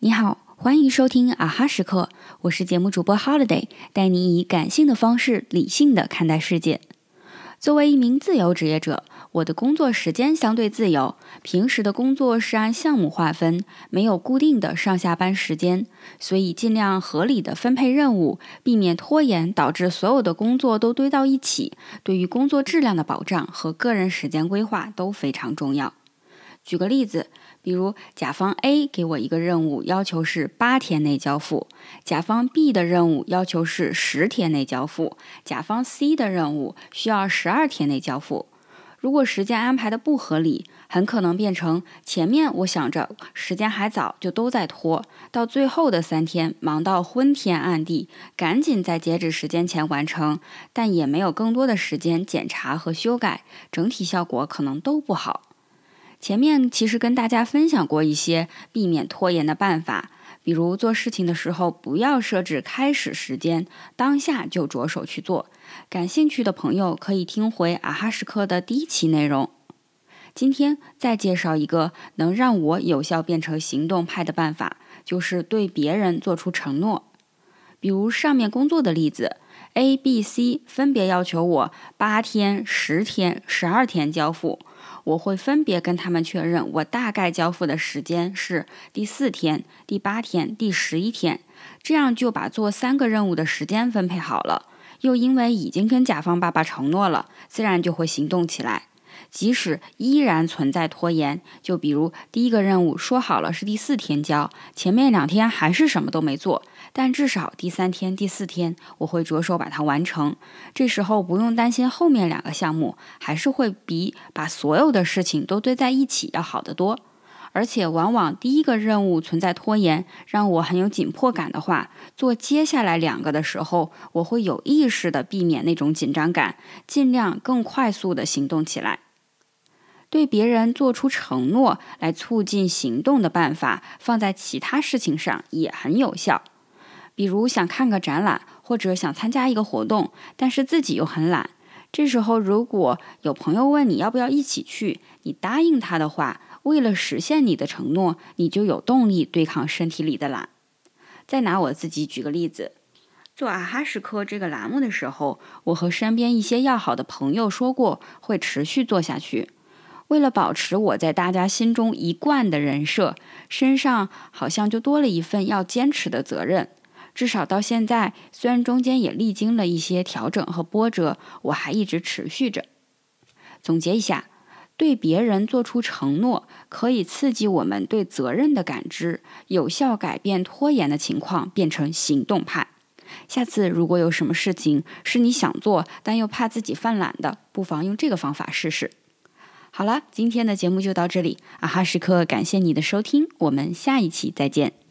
你好，欢迎收听啊哈时刻，我是节目主播 Holiday，带你以感性的方式理性的看待世界。作为一名自由职业者，我的工作时间相对自由，平时的工作是按项目划分，没有固定的上下班时间，所以尽量合理的分配任务，避免拖延导致所有的工作都堆到一起。对于工作质量的保障和个人时间规划都非常重要。举个例子。比如，甲方 A 给我一个任务，要求是八天内交付；甲方 B 的任务要求是十天内交付；甲方 C 的任务需要十二天内交付。如果时间安排的不合理，很可能变成前面我想着时间还早，就都在拖，到最后的三天忙到昏天暗地，赶紧在截止时间前完成，但也没有更多的时间检查和修改，整体效果可能都不好。前面其实跟大家分享过一些避免拖延的办法，比如做事情的时候不要设置开始时间，当下就着手去做。感兴趣的朋友可以听回啊哈时刻的第一期内容。今天再介绍一个能让我有效变成行动派的办法，就是对别人做出承诺。比如上面工作的例子，A、B、C 分别要求我八天、十天、十二天交付。我会分别跟他们确认，我大概交付的时间是第四天、第八天、第十一天，这样就把做三个任务的时间分配好了。又因为已经跟甲方爸爸承诺了，自然就会行动起来。即使依然存在拖延，就比如第一个任务说好了是第四天交，前面两天还是什么都没做，但至少第三天、第四天我会着手把它完成。这时候不用担心后面两个项目，还是会比把所有的事情都堆在一起要好得多。而且往往第一个任务存在拖延，让我很有紧迫感的话，做接下来两个的时候，我会有意识的避免那种紧张感，尽量更快速的行动起来。对别人做出承诺来促进行动的办法，放在其他事情上也很有效。比如想看个展览，或者想参加一个活动，但是自己又很懒。这时候，如果有朋友问你要不要一起去，你答应他的话，为了实现你的承诺，你就有动力对抗身体里的懒。再拿我自己举个例子，做啊哈时刻这个栏目的时候，我和身边一些要好的朋友说过，会持续做下去。为了保持我在大家心中一贯的人设，身上好像就多了一份要坚持的责任。至少到现在，虽然中间也历经了一些调整和波折，我还一直持续着。总结一下，对别人做出承诺，可以刺激我们对责任的感知，有效改变拖延的情况，变成行动派。下次如果有什么事情是你想做，但又怕自己犯懒的，不妨用这个方法试试。好了，今天的节目就到这里，阿哈时刻感谢你的收听，我们下一期再见。